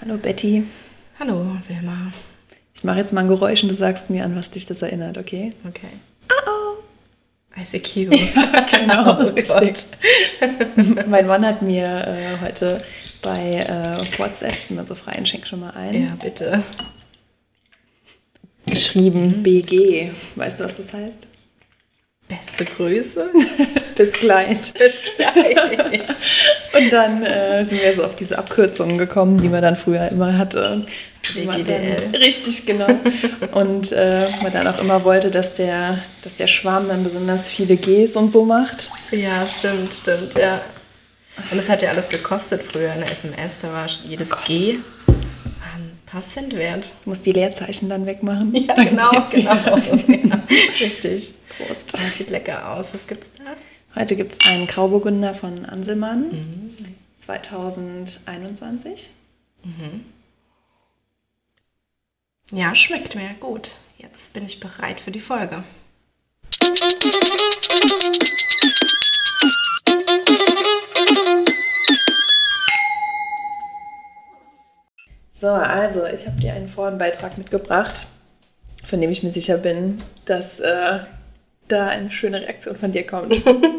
Hallo Betty. Hallo Wilma. Ich mache jetzt mal ein Geräusch und du sagst mir, an was dich das erinnert, okay? Okay. Oh oh. ICQ. genau, richtig. mein Mann hat mir äh, heute bei äh, WhatsApp, ich bin mal so frei und schenk schon mal ein, Ja, bitte. geschrieben BG. Weißt du, was das heißt? Beste Grüße. Bis gleich. Bis gleich. Und dann äh, sind wir so auf diese Abkürzungen gekommen, die man dann früher immer hatte. Dann, richtig, genau. Und äh, man dann auch immer wollte, dass der, dass der Schwarm dann besonders viele Gs und so macht. Ja, stimmt, stimmt, ja. Und es hat ja alles gekostet früher in der SMS. Da war jedes Oh. G ein paar Cent wert. Du musst die Leerzeichen dann wegmachen. Ja, genau, genau. Ja, richtig. Prost. Das sieht lecker aus. Was gibt's da? Heute gibt es einen Grauburgunder von Anselmann. 2021. Ja, schmeckt mir gut. Jetzt bin ich bereit für die Folge. So, also ich habe dir einen Forenbeitrag mitgebracht, von dem ich mir sicher bin, dass äh, da eine schöne Reaktion von dir kommt.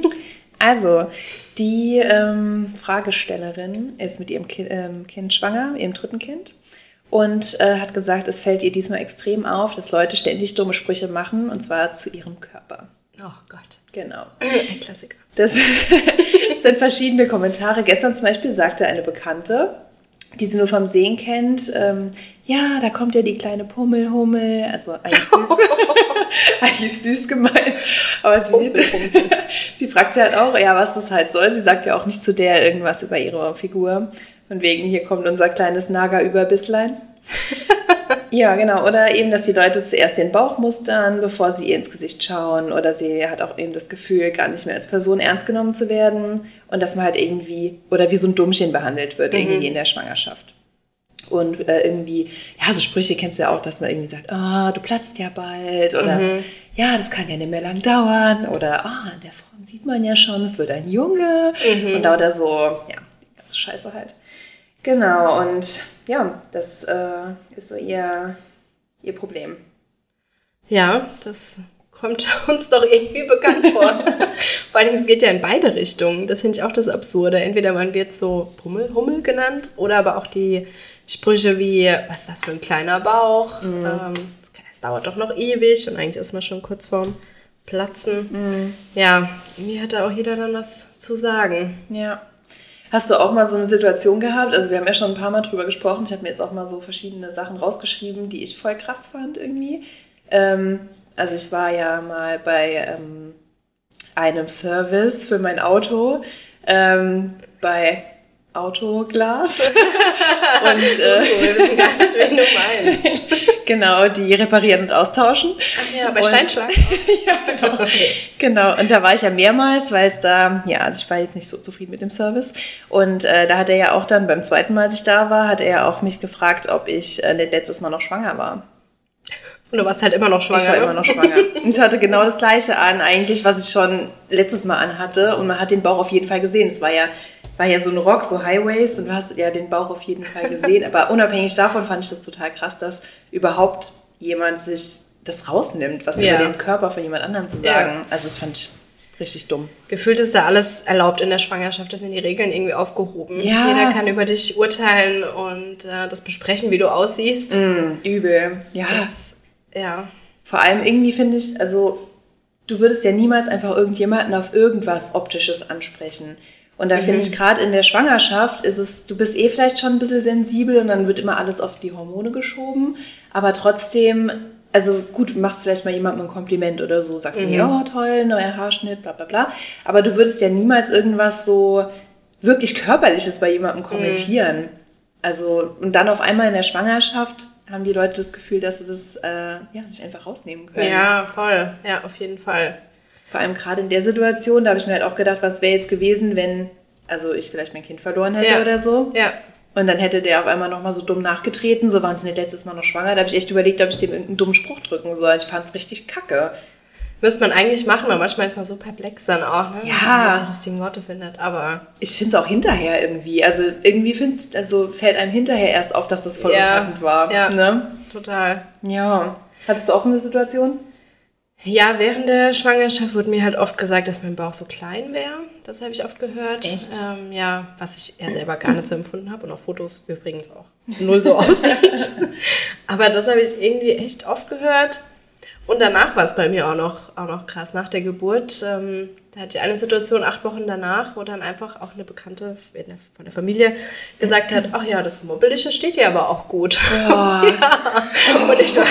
also, die ähm, Fragestellerin ist mit ihrem Ki ähm, Kind schwanger, ihrem dritten Kind, und äh, hat gesagt, es fällt ihr diesmal extrem auf, dass Leute ständig dumme Sprüche machen, und zwar zu ihrem Körper. Oh Gott. Genau. Ein Klassiker. Das sind verschiedene Kommentare. Gestern zum Beispiel sagte eine Bekannte, die sie nur vom Sehen kennt, ähm, ja, da kommt ja die kleine Pummelhummel, also eigentlich süß, eigentlich süß gemeint, aber sie, Hummel, Hummel. sie fragt sich halt auch, ja, was das halt soll. Sie sagt ja auch nicht zu der irgendwas über ihre Figur. Von wegen, hier kommt unser kleines Nager-Überbisslein. Ja, genau. Oder eben, dass die Leute zuerst den Bauch mustern, bevor sie ihr ins Gesicht schauen. Oder sie hat auch eben das Gefühl, gar nicht mehr als Person ernst genommen zu werden. Und dass man halt irgendwie, oder wie so ein Dummchen behandelt wird, irgendwie in der Schwangerschaft. Und äh, irgendwie, ja, so Sprüche kennst du ja auch, dass man irgendwie sagt, ah, du platzt ja bald. Oder ja, das kann ja nicht mehr lang dauern. Oder ah, in der Form sieht man ja schon, es wird ein Junge. Und da oder so, ja, die ganze Scheiße halt. Genau, und ja, das äh, ist so ihr, ihr Problem. Ja, das kommt uns doch irgendwie bekannt vor. Vor allen Dingen, es geht ja in beide Richtungen. Das finde ich auch das Absurde. Entweder man wird so Pummel, Hummel genannt oder aber auch die Sprüche wie, was ist das für ein kleiner Bauch? Ähm, es dauert doch noch ewig und eigentlich ist man schon kurz vorm Platzen. Ja, irgendwie hat da auch jeder dann was zu sagen. Ja. Hast du auch mal so eine Situation gehabt? Also wir haben ja schon ein paar Mal drüber gesprochen. Ich habe mir jetzt auch mal so verschiedene Sachen rausgeschrieben, die ich voll krass fand irgendwie. Ähm, also ich war ja mal bei ähm, einem Service für mein Auto ähm, bei Autoglas. Und äh, Oh, wir wissen gar nicht, wen du meinst. genau, die reparieren und austauschen. Ach ja, bei Und- Steinschlag. ja, genau. Genau, und da war ich ja mehrmals, weil es da, ja, also ich war jetzt nicht so zufrieden mit dem Service. Und äh, da hat er ja auch dann beim zweiten Mal, als ich da war, hat er ja auch mich gefragt, ob ich äh, letztes Mal noch schwanger war. Und du warst halt immer noch schwanger. Ich war ne? immer noch schwanger. Ich hatte genau das gleiche an, eigentlich, was ich schon letztes Mal anhatte. Und man hat den Bauch auf jeden Fall gesehen. Es war ja, war ja so ein Rock, so Highways, und du hast ja den Bauch auf jeden Fall gesehen. Aber unabhängig davon fand ich das total krass, dass überhaupt jemand sich das rausnimmt, was Ja. über den Körper von jemand anderem zu sagen. Also das fand ich richtig dumm. Gefühlt ist da alles erlaubt in der Schwangerschaft, da sind die Regeln irgendwie aufgehoben. Ja. Jeder kann über dich urteilen und äh, das besprechen, wie du aussiehst. Übel. Ja. Das, ja. Vor allem irgendwie finde ich, also du würdest ja niemals einfach irgendjemanden auf irgendwas Optisches ansprechen. Und da finde ich gerade in der Schwangerschaft ist es, du bist eh vielleicht schon ein bisschen sensibel und dann wird immer alles auf die Hormone geschoben. Aber trotzdem, also gut, du machst vielleicht mal jemandem ein Kompliment oder so, sagst du, oh toll, neuer Haarschnitt, bla bla bla. Aber du würdest ja niemals irgendwas so wirklich Körperliches bei jemandem kommentieren. Also, und dann auf einmal in der Schwangerschaft haben die Leute das Gefühl, dass sie das äh, ja, sich einfach rausnehmen können. ja, voll. Ja, auf jeden Fall. Vor allem gerade in der Situation, da habe ich mir halt auch gedacht, was wäre jetzt gewesen, wenn, also ich vielleicht mein Kind verloren hätte Ja. oder so. Ja. Und dann hätte der auf einmal nochmal so dumm nachgetreten, so waren sie nicht letztes Mal noch schwanger. Da habe ich echt überlegt, ob ich dem irgendeinen dummen Spruch drücken soll. Ich fand es richtig kacke. Müsste man eigentlich machen, weil manchmal ist man so perplex dann auch, ne? Ja. Dass man richtigen Worte findet. Aber Ich finde es auch hinterher irgendwie. Also irgendwie find's, also fällt einem hinterher erst auf, dass das voll Ja. unpassend war. Ja. Ne? total. ja. Hattest du auch so eine Situation? Ja, während der Schwangerschaft wurde mir halt oft gesagt, dass mein Bauch so klein wäre. Das habe ich oft gehört. Echt? Ähm, ja, was ich eher selber gar nicht so empfunden habe und auf Fotos übrigens auch null so aussieht. Aber das habe ich irgendwie echt oft gehört. Und danach war es bei mir auch noch, auch noch krass. Nach der Geburt, ähm, da hatte ich eine Situation acht Wochen danach, wo dann einfach auch eine Bekannte von der Familie gesagt hat, ach ja, das Mobbelige steht dir aber auch gut. Boah. Und ich war,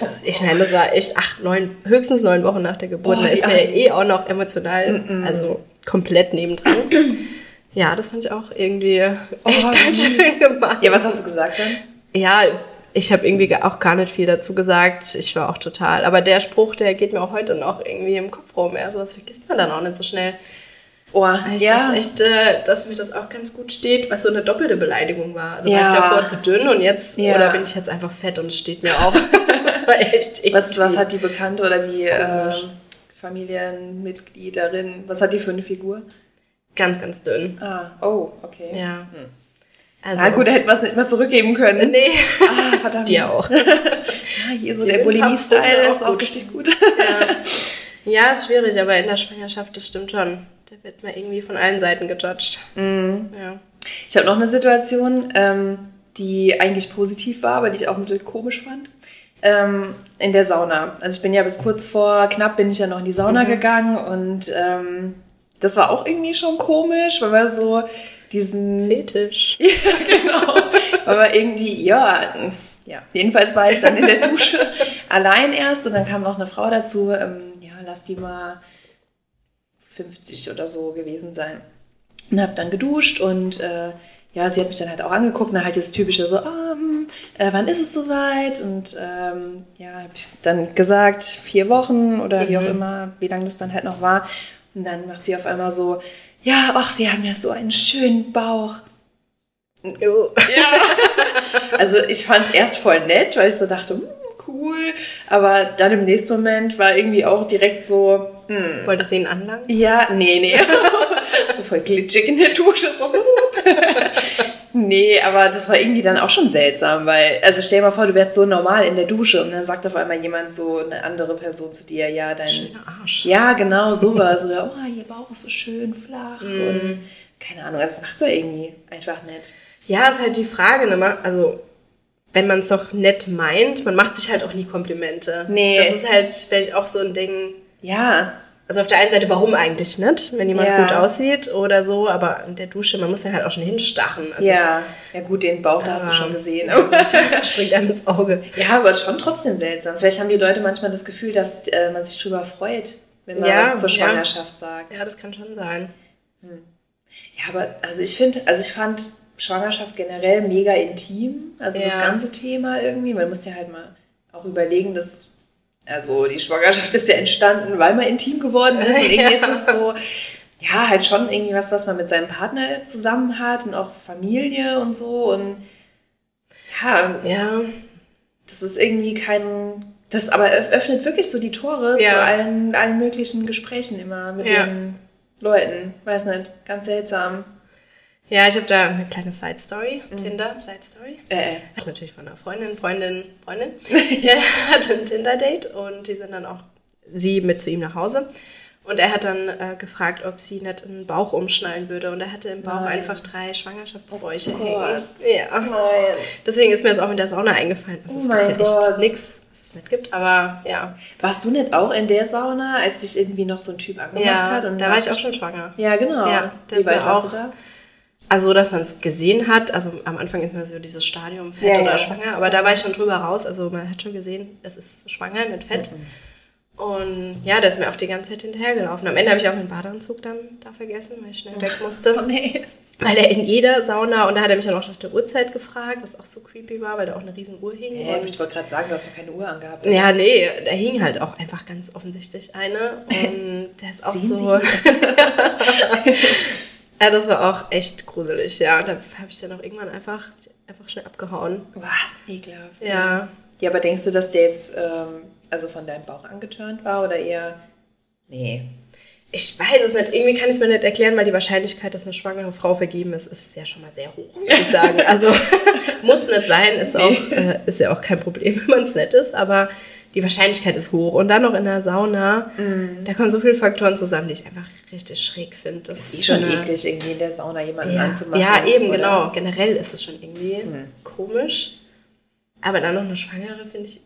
also ich meine, das war echt acht, neun, höchstens neun Wochen nach der Geburt. Boah, da ist mir Assi. eh auch noch emotional, also komplett nebendran. Ja, das fand ich auch irgendwie echt Oh, ganz schön gemacht. Ja, was hast du gesagt dann? Ja, ich habe irgendwie auch gar nicht viel dazu gesagt. Ich war auch total. Aber der Spruch, der geht mir auch heute noch irgendwie im Kopf rum. Ja, sowas vergisst man dann auch nicht so schnell. Oh, Ich ja. das echt, äh, dass mir das auch ganz gut steht, was so eine doppelte Beleidigung war. Also war Ja. ich davor zu dünn und jetzt, Ja. oder bin ich jetzt einfach fett und es steht mir auch. das war echt was, was irgendwie hat die Bekannte oder die äh. Familienmitgliederin, was hat die für eine Figur? Ganz, ganz dünn. Ah, oh, okay. Ja. Also, Ah, gut, da hätten wir es nicht mal zurückgeben können. Nee, Ah, verdammt. dir auch. Ah, hier so Die der Bulimie-Style ist auch gut. richtig gut. ja. ja, ist schwierig, aber in der Schwangerschaft, das stimmt schon. Da wird man irgendwie von allen Seiten gejudged. Mhm. Ja. Ich habe noch eine Situation, ähm, die eigentlich positiv war, aber die ich auch ein bisschen komisch fand. Ähm, in der Sauna. Also ich bin ja bis kurz vor knapp bin ich ja noch in die Sauna gegangen und ähm, das war auch irgendwie schon komisch, weil man so diesen Fetisch. genau. Weil man irgendwie, ja, ja, jedenfalls war ich dann in der Dusche allein erst und dann kam noch eine Frau dazu, ähm, ja, lass die mal 50 oder so gewesen sein. Und hab dann geduscht und äh, ja, sie hat mich dann halt auch angeguckt, und halt das typische so, ah, hm, äh, wann ist es soweit? Und ähm, ja, habe ich dann gesagt, vier Wochen oder wie auch immer, wie lange das dann halt noch war. Und dann macht sie auf einmal so, ja, ach, sie haben ja so einen schönen Bauch. Jo. Also ich fand es erst voll nett, weil ich so dachte, hm, cool. Aber dann im nächsten Moment war irgendwie auch direkt so, hm, Wolltest du ihn anlangen? ja, nee, nee. so voll glitschig in der Dusche. So. nee, aber das war irgendwie dann auch schon seltsam, weil, also stell dir mal vor, du wärst so normal in der Dusche und dann sagt auf einmal jemand so, eine andere Person zu dir, ja, dein... Schöner Arsch. Ja, genau, sowas. Oder, oh, ihr Bauch ist so schön flach und keine Ahnung, also das macht man irgendwie einfach nicht. Ja, ist halt die Frage, ne? Also, wenn man es doch nett meint, man macht sich halt auch nie Komplimente. Nee. Das ist halt vielleicht auch so ein Ding. Ja, Also auf der einen Seite, warum eigentlich nicht, wenn jemand Ja. gut aussieht oder so, aber in der Dusche, man muss dann halt auch schon hinstachen. Also ja, ja gut, den Bauch, da hast du schon gesehen. ich, springt einem ins Auge. Ja, aber schon trotzdem seltsam. Vielleicht haben die Leute manchmal das Gefühl, dass äh, man sich drüber freut, wenn man Ja, was zur. Schwangerschaft sagt. Ja, das kann schon sein. Ja, aber also ich finde, also ich fand Schwangerschaft generell mega intim. Also das ganze Thema irgendwie. Man muss ja halt mal auch überlegen, dass also die Schwangerschaft ist ja entstanden, weil man intim geworden ist. Und irgendwie Ja. ist es so, ja, halt schon irgendwie was, was man mit seinem Partner zusammen hat und auch Familie und so. Und ja, Ja, das ist irgendwie kein. Das aber öff- öffnet wirklich so die Tore Ja. zu allen, allen möglichen Gesprächen immer mit Ja. den Leuten. Weiß nicht, ganz seltsam. Ja ich habe da eine kleine Side-Story, Mhm. Tinder-Side-Story. Äh, äh. Hat natürlich von einer Freundin, Freundin, Freundin. Der hatte ein Tinder-Date und die sind dann auch sie mit zu ihm nach Hause. Und er hat dann äh, gefragt, ob sie nicht einen Bauch umschnallen würde. Und er hatte im Bauch Nein. einfach drei Schwangerschaftsbräuche Oh hängen. Gott. Ja. Nein. Deswegen ist mir das auch mit der Sauna eingefallen. Also Oh es ja echt nichts, nicht gibt. Aber ja. Warst du nicht auch in der Sauna, als dich irgendwie noch so ein Typ angemacht Ja, hat? Und da war ich auch schon schwanger. Ja, genau. Ja, Wie weit warst auch- du da? Also, dass man es gesehen hat, also am Anfang ist man so dieses Stadium fett Ja, oder ja. schwanger, aber da war ich schon drüber raus. Also man hat schon gesehen, es ist schwanger, nicht fett. Mhm. Und ja, der ist mir auch die ganze Zeit hinterhergelaufen. Am Ende habe ich auch meinen Badeanzug dann da vergessen, weil ich schnell weg musste. Oh nee. Weil er in jeder Sauna, und da hat er mich dann auch nach der Uhrzeit gefragt, was auch so creepy war, weil da auch eine riesen Uhr hing. Und ich wollte gerade sagen, du hast doch keine Uhr angehabt. ja, nee, da hing halt auch einfach ganz offensichtlich eine. Und der ist auch Sehen so. Ja, das war auch echt gruselig, ja. Da habe ich dann auch irgendwann einfach, einfach schnell abgehauen. Boah, ekelhaft. Ja. Ja, aber denkst du, dass der jetzt ähm, also von deinem Bauch angeturnt war oder eher. Nee. Ich weiß es nicht. Irgendwie kann ich es mir nicht erklären, weil die Wahrscheinlichkeit, dass eine schwangere Frau vergeben ist, ist ja schon mal sehr hoch, würde ich sagen. Also muss nicht sein, ist, Nee. auch, äh, ist ja auch kein Problem, wenn man es nett ist, aber die Wahrscheinlichkeit ist hoch. Und dann noch in der Sauna, da kommen so viele Faktoren zusammen, die ich einfach richtig schräg finde. Das Ist ist schon eine- eklig, irgendwie in der Sauna jemanden Ja, anzumachen. ja eben, oder? genau. Generell ist es schon irgendwie Hm. komisch. Aber dann noch eine Schwangere finde ich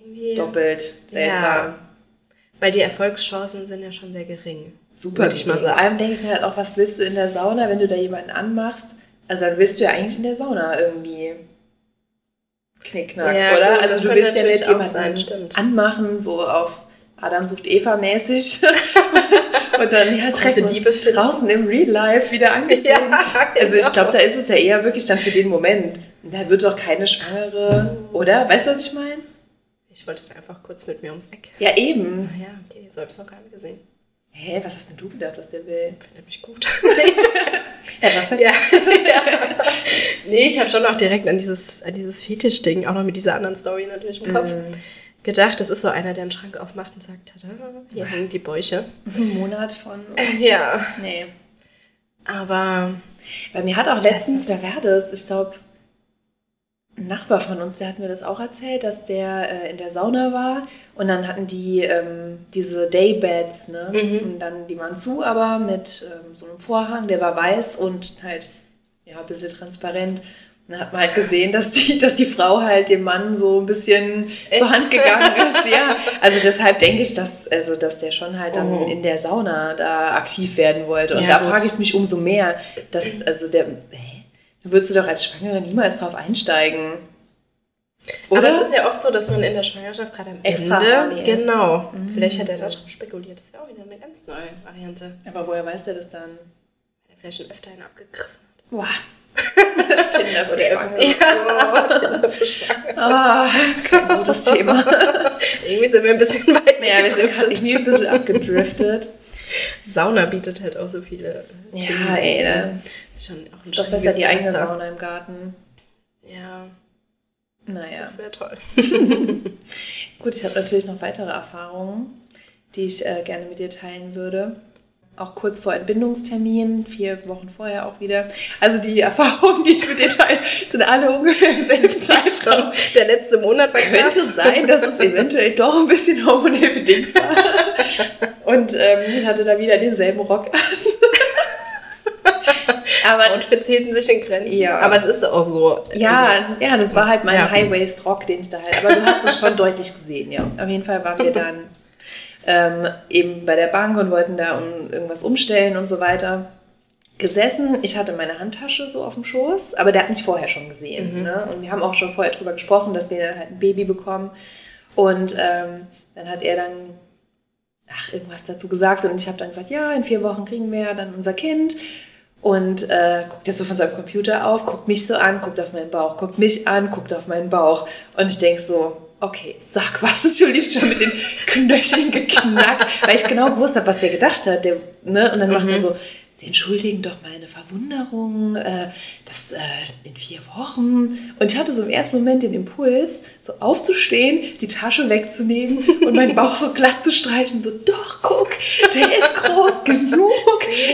irgendwie. Doppelt seltsam. Ja. Weil die Erfolgschancen sind ja schon sehr gering. Super, Würde ich mal Vor sagen. allem denke ich mir halt auch, was willst du in der Sauna, wenn du da jemanden anmachst? Also dann willst du ja eigentlich in der Sauna irgendwie knickknack, Ja, oder? gut, also du willst ja nicht jemanden sein, stimmt. anmachen, so auf Adam sucht Eva mäßig. Und dann ja, treffen sie wir die draußen im Real Life wieder angezogen. Ja, Also ich genau. glaube, da ist es ja eher wirklich dann für den Moment. Da wird doch keine Schwangere, oder? Weißt du, was ich meine? Ich wollte da einfach kurz mit mir ums Eck. Ja, eben. Ah Ja, okay, so habe ich es noch gar nicht gesehen. Hä, was hast denn du gedacht, was der will? Finde mich gut. Er war verliebt. ja. ja. Nee, ich habe schon auch direkt an dieses, an dieses Fetisch-Ding, auch noch mit dieser anderen Story natürlich im Kopf, Mhm. gedacht. Das ist so einer, der einen Schrank aufmacht und sagt, tada, hier hängen die Bäuche. Ein Monat von. Ja, Nee. aber Weil mir hat auch letztens, wer war das? Ich glaube, ein Nachbar von uns, der hat mir das auch erzählt, dass der äh, in der Sauna war und dann hatten die ähm, diese Daybeds, ne? Mhm. Und dann, die waren zu, aber mit ähm, so einem Vorhang, der war weiß und halt, ja, ein bisschen transparent. Und dann hat man halt gesehen, dass die, dass die Frau halt dem Mann so ein bisschen zur Echt? Hand gegangen ist. Ja, also deshalb denke ich, dass, also, dass der schon halt dann Oh. in der Sauna da aktiv werden wollte. Und Ja, da frage ich mich umso mehr, dass, also der, hä? Da würdest du doch als Schwangere niemals drauf einsteigen. Aber Oder? es ist ja oft so, dass man in der Schwangerschaft gerade am Extra Ende, ist. Mhm. genau, vielleicht hat er darauf spekuliert. Das wäre auch wieder eine ganz neue Variante. Aber woher weiß der das dann? Wenn er vielleicht schon öfter einen abgegriffen hat. Boah. Tinder für Schwangere. Ja, Tinder für Schwangere. Ah, kein gutes Thema. Irgendwie sind wir ein bisschen weit Ja, wir sind gerade irgendwie ein bisschen abgedriftet. Sauna bietet halt auch so viele äh, Ja, ey, da Ist schon auch ein ist doch besser die eigene. Sauna im Garten. Ja, Naja. das wäre toll. Gut, ich habe natürlich noch weitere Erfahrungen, die ich äh, gerne mit dir teilen würde. Auch kurz vor Entbindungstermin, vier Wochen vorher auch wieder. Also die Erfahrungen, die ich mit dir teile, sind alle ungefähr im selben Zeitraum. Der letzte Monat war Könnte sein, dass es eventuell doch ein bisschen hormonell bedingt war. Und ähm, ich hatte da wieder denselben Rock an. Aber Outfits hielten sich in Grenzen. Ja. Aber es ist auch so. Also, Ja, ja, das war halt mein Ja. High-Waist-Rock, den ich da halt. Aber du hast es schon deutlich gesehen, ja. Auf jeden Fall waren wir dann ähm, eben bei der Bank und wollten da um, irgendwas umstellen und so weiter. Gesessen, ich hatte meine Handtasche so auf dem Schoß, aber der hat mich vorher schon gesehen. Ne? Und wir haben auch schon vorher drüber gesprochen, dass wir halt ein Baby bekommen. Und ähm, dann hat er dann ach, irgendwas dazu gesagt und ich habe dann gesagt, ja, in vier Wochen kriegen wir dann unser Kind. Und äh, guckt jetzt so von seinem Computer auf, guckt mich so an, guckt auf meinen Bauch, guckt mich an, guckt auf meinen Bauch. Und ich denk so, okay, sag was, ist Julie schon mit den Knöcheln geknackt, weil ich genau gewusst habe, was der gedacht hat. Der, ne? Und dann macht er so, Sie entschuldigen doch meine Verwunderung, äh, das äh, in vier Wochen. Und ich hatte so im ersten Moment den Impuls, so aufzustehen, die Tasche wegzunehmen und meinen Bauch so glatt zu streichen. So, doch, guck, der ist groß genug.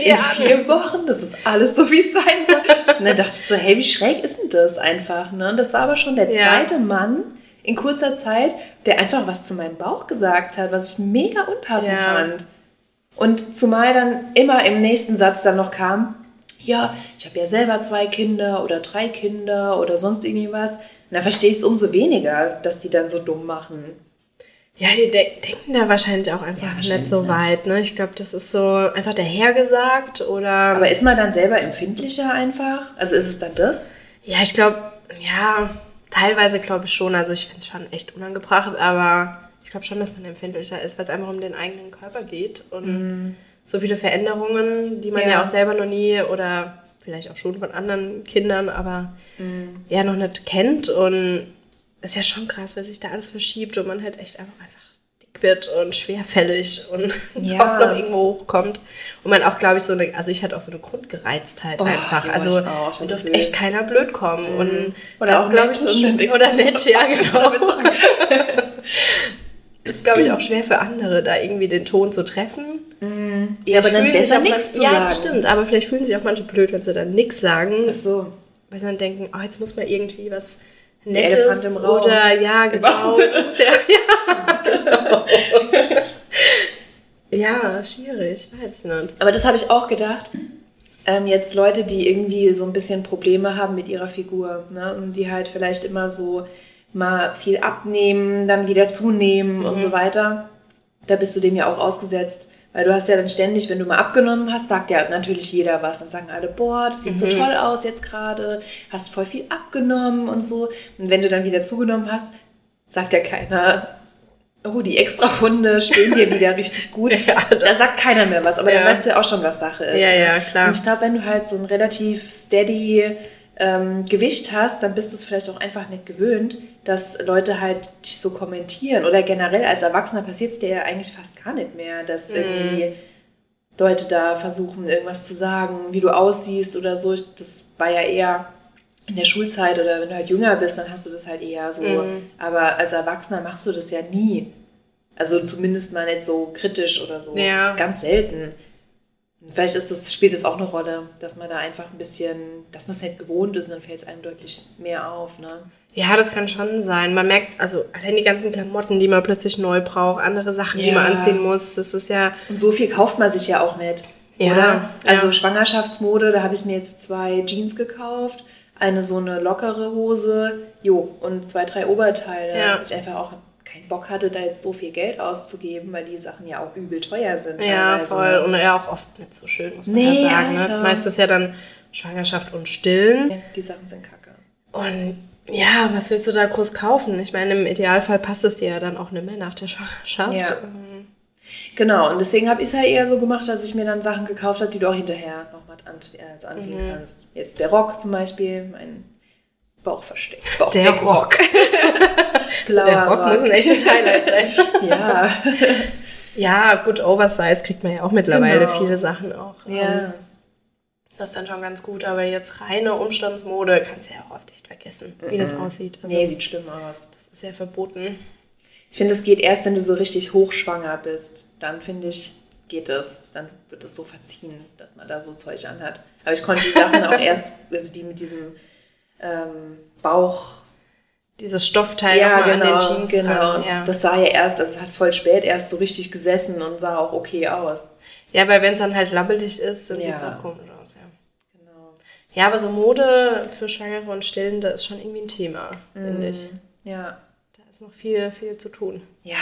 In vier Wochen, das ist alles so, wie es sein soll. Und dann dachte ich so, hey, wie schräg ist denn das einfach? Ne? Und das war aber schon der Ja. zweite Mann in kurzer Zeit, der einfach was zu meinem Bauch gesagt hat, was ich mega unpassend Ja. fand. Und zumal dann immer im nächsten Satz dann noch kam, ja, ich habe ja selber zwei Kinder oder drei Kinder oder sonst irgendwie was. Und da verstehe ich es umso weniger, dass die dann so dumm machen. Ja, die de denken da wahrscheinlich auch einfach Ja, nicht wahrscheinlich so nicht. weit. Ne? Ich glaube, das ist so einfach dahergesagt oder. Aber ist man dann selber empfindlicher einfach? Also ist es dann das? ja, ich glaube, ja, teilweise glaube ich schon. Also ich finde es schon echt unangebracht, aber ich glaube schon, dass man empfindlicher ist, weil es einfach um den eigenen Körper geht und so viele Veränderungen, die man ja. Ja. auch selber noch nie oder vielleicht auch schon von anderen Kindern, aber Mhm. ja noch nicht kennt und ist ja schon krass, wenn sich da alles verschiebt und man halt echt einfach, einfach wird und schwerfällig und Ja. auch noch irgendwo hochkommt. Und man auch, glaube ich, so eine, also ich hatte auch so eine Grundgereiztheit Oh, einfach. ja, also auch. Mir so durfte echt keiner blöd kommen. Und Oder das auch glaub nett ich, ist schon- denkst Oder so, nett, ja, was genau. Ist, glaube ich, auch schwer für andere, da irgendwie den Ton zu treffen. Ja, aber dann besser nichts zu Ja, sagen. das stimmt. Aber vielleicht fühlen sich auch manche blöd, wenn sie dann nichts sagen. Ach so. weil sie dann denken, oh, jetzt muss man irgendwie was Nettes Elefant im Raum. oder ja, genau. wahrsten Sinne. Ja, ja. Ja, schwierig, weiß ich nicht. Aber das habe ich auch gedacht. Ähm, jetzt Leute, die irgendwie so ein bisschen Probleme haben mit ihrer Figur, ne? und die halt vielleicht immer so mal viel abnehmen, dann wieder zunehmen und so weiter, da bist du dem ja auch ausgesetzt. Weil du hast ja dann ständig, wenn du mal abgenommen hast, sagt ja natürlich jeder was. Dann sagen alle, boah, das sieht so toll aus jetzt gerade, hast voll viel abgenommen und so. Und wenn du dann wieder zugenommen hast, sagt ja keiner, oh, die Extrafunde stehen dir wieder richtig gut. Ja, da sagt keiner mehr was, aber Ja. dann weißt du ja auch schon, was Sache ist. Ja, ne? ja, klar. Und ich glaube, wenn du halt so ein relativ steady ähm, Gewicht hast, dann bist du es vielleicht auch einfach nicht gewöhnt, dass Leute halt dich so kommentieren. Oder generell als Erwachsener passiert es dir ja eigentlich fast gar nicht mehr, dass Mhm. irgendwie Leute da versuchen, irgendwas zu sagen, wie du aussiehst oder so. Das war ja eher in der Schulzeit oder wenn du halt jünger bist, dann hast du das halt eher so. Mhm. Aber als Erwachsener machst du das ja nie. Also zumindest mal nicht so kritisch oder so. Ja. Ganz selten. Vielleicht ist das, spielt es auch eine Rolle, dass man da einfach ein bisschen, dass man es nicht gewohnt ist und dann fällt es einem deutlich mehr auf. Ne? Ja, das kann schon sein. Man merkt, also allein die ganzen Klamotten, die man plötzlich neu braucht, andere Sachen, die Ja. man anziehen muss, das ist ja, Und so viel kauft man sich ja auch nicht. Ja, oder? Also ja. Schwangerschaftsmode, da habe ich mir jetzt zwei Jeans gekauft, eine so eine lockere Hose, jo, und zwei, drei Oberteile. Ja. Ich einfach auch keinen Bock hatte, da jetzt so viel Geld auszugeben, weil die Sachen ja auch übel teuer sind. ja, teilweise, voll. ne? Und ja, auch oft nicht so schön, muss man Nee, ja sagen. Ne? Das Alter. meiste ist ja dann Schwangerschaft und Stillen. Ja, Die Sachen sind kacke. Und ja, was willst du da groß kaufen? Ich meine, im Idealfall passt es dir ja dann auch nicht mehr nach der Schwangerschaft. Ja. Genau, und deswegen habe ich es ja eher so gemacht, dass ich mir dann Sachen gekauft habe, die du auch hinterher nochmal an, also anziehen Mhm. kannst. Jetzt der Rock zum Beispiel, mein Bauchversteck. Der Bauchdeckrock. Rock. Blauer der Rock muss ein echtes Highlight sein. Ja. ja, gut, Oversize kriegt man ja auch mittlerweile Genau. viele Sachen auch. Ähm, ja. Das ist dann schon ganz gut, aber jetzt reine Umstandsmode kannst du ja auch oft echt vergessen, wie das aussieht. Also, Nee, sieht schlimm aus. das ist ja verboten. Ich finde, es geht erst, wenn du so richtig hochschwanger bist. Dann finde ich, geht es. Dann wird es so verziehen, dass man da so Zeug anhat. Aber ich konnte die Sachen auch erst, also die mit diesem ähm, Bauch. Dieses Stoffteil ja, genau, an den Jeans genau. dran. Ja. Das sah ja erst, also es hat voll spät erst so richtig gesessen und sah auch okay aus. ja, weil wenn es dann halt labbelig ist, dann Ja. sieht es auch komisch aus, ja. Genau. Ja, aber so Mode für Schwangere und Stillende ist schon irgendwie ein Thema, finde ich. Ja. Ist noch viel, viel zu tun. Ja.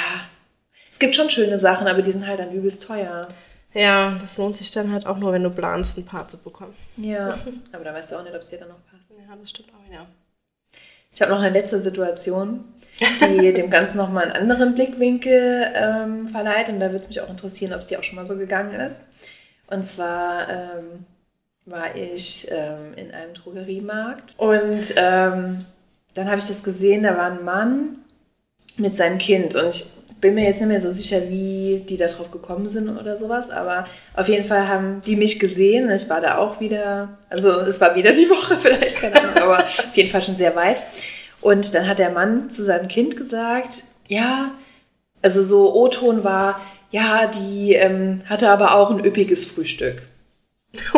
Es gibt schon schöne Sachen, aber die sind halt dann übelst teuer. Ja, das lohnt sich dann halt auch nur, wenn du planst, ein Paar zu bekommen. Ja. aber da weißt du auch nicht, ob es dir dann noch passt. Ja, das stimmt auch, ja. Ich habe noch eine letzte Situation, die dem Ganzen nochmal einen anderen Blickwinkel ähm, verleiht. Und da würde es mich auch interessieren, ob es dir auch schon mal so gegangen ist. Und zwar ähm, war ich ähm, in einem Drogeriemarkt und ähm, dann habe ich das gesehen, da war ein Mann mit seinem Kind. Und ich bin mir jetzt nicht mehr so sicher, wie die da drauf gekommen sind oder sowas. Aber auf jeden Fall haben die mich gesehen. Ich war da auch wieder, also es war wieder die Woche vielleicht, keine Ahnung, aber auf jeden Fall schon sehr weit. Und dann hat der Mann zu seinem Kind gesagt, ja, also so O-Ton war, ja, die ähm, hatte aber auch ein üppiges Frühstück.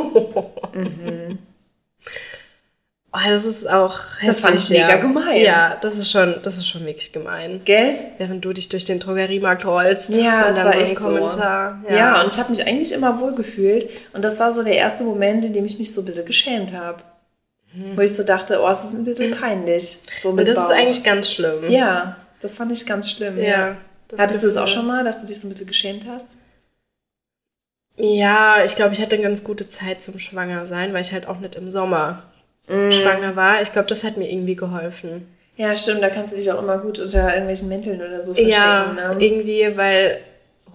Oh, das ist auch Das fand ich mega ja. gemein. Ja, das ist schon, das ist schon wirklich gemein. Gell? Während du dich durch den Drogeriemarkt rollst. Ja, dann war echt so. Kommentar. Ja, und ich habe mich eigentlich immer wohl gefühlt. Und das war so der erste Moment, in dem ich mich so ein bisschen geschämt habe. Wo ich so dachte, oh, es ist ein bisschen peinlich. So und das Bauch. ist eigentlich ganz schlimm. Ja, das fand ich ganz schlimm. Ja, das Hattest du es auch schon mal, dass du dich so ein bisschen geschämt hast? Ja, ich glaube, ich hatte eine ganz gute Zeit zum Schwangersein, weil ich halt auch nicht im Sommer Mm. schwanger war. Ich glaube, das hat mir irgendwie geholfen. Ja, stimmt, da kannst du dich auch immer gut unter irgendwelchen Mänteln oder so verstecken. Ja, ne? irgendwie, weil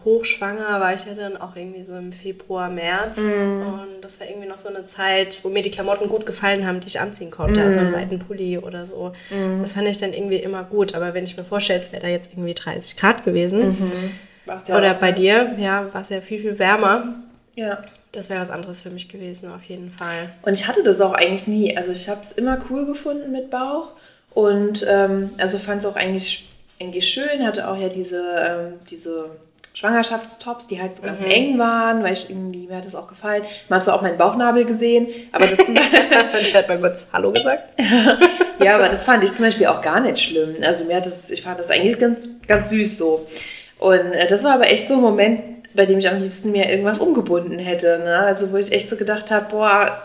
hochschwanger war ich ja dann auch irgendwie so im Februar, März. Mm. Und das war irgendwie noch so eine Zeit, wo mir die Klamotten gut gefallen haben, die ich anziehen konnte. Mm. Also einen weiten Pulli oder so. Mm. Das fand ich dann irgendwie immer gut. Aber wenn ich mir vorstelle, es wäre da jetzt irgendwie 30 Grad gewesen. -hmm. Ja oder bei dir, ja, war es ja viel, viel wärmer. Ja. Das wäre was anderes für mich gewesen, auf jeden Fall. Und ich hatte das auch eigentlich nie. Also ich habe es immer cool gefunden mit Bauch. Und ähm, also fand es auch eigentlich, eigentlich schön. Hatte auch ja diese, ähm, diese Schwangerschaftstops, die halt so ganz mhm. eng waren, weil ich irgendwie, mir hat das auch gefallen. Man hat zwar auch meinen Bauchnabel gesehen, aber das... Und hat mal kurz Hallo gesagt. ja, aber das fand ich zum Beispiel auch gar nicht schlimm. Also mir hat das, ich fand das eigentlich ganz, ganz süß so. Und äh, das war aber echt so ein Moment, bei dem ich am liebsten mir irgendwas umgebunden hätte. Ne? Also wo ich echt so gedacht habe, boah,